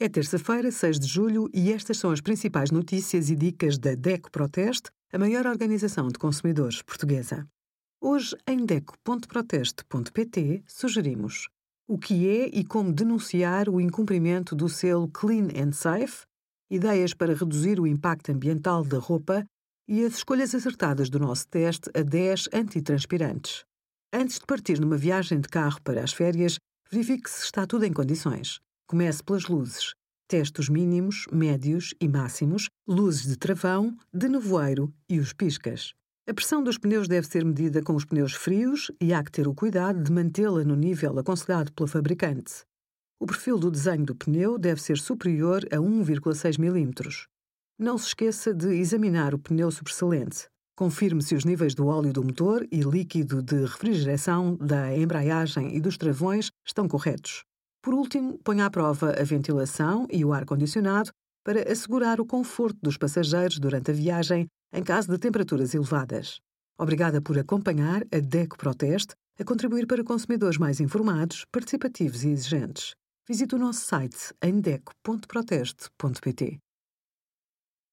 É terça-feira, 6 de julho, e estas são as principais notícias e dicas da DECO Proteste, a maior organização de consumidores portuguesa. Hoje, em DECO.proteste.pt, sugerimos o que é e como denunciar o incumprimento do selo Clean and Safe, ideias para reduzir o impacto ambiental da roupa e as escolhas acertadas do nosso teste a 10 antitranspirantes. Antes de partir numa viagem de carro para as férias, verifique se está tudo em condições. Comece pelas luzes. Teste os mínimos, médios e máximos, luzes de travão, de nevoeiro e os piscas. A pressão dos pneus deve ser medida com os pneus frios e há que ter o cuidado de mantê-la no nível aconselhado pela fabricante. O perfil do desenho do pneu deve ser superior a 1,6 mm. Não se esqueça de examinar o pneu sobressalente. Confirme se os níveis do óleo do motor e líquido de refrigeração da embreagem e dos travões estão corretos. Por último, ponha à prova a ventilação e o ar-condicionado para assegurar o conforto dos passageiros durante a viagem em caso de temperaturas elevadas. Obrigada por acompanhar a DECO Proteste a contribuir para consumidores mais informados, participativos e exigentes. Visite o nosso site em deco.proteste.pt.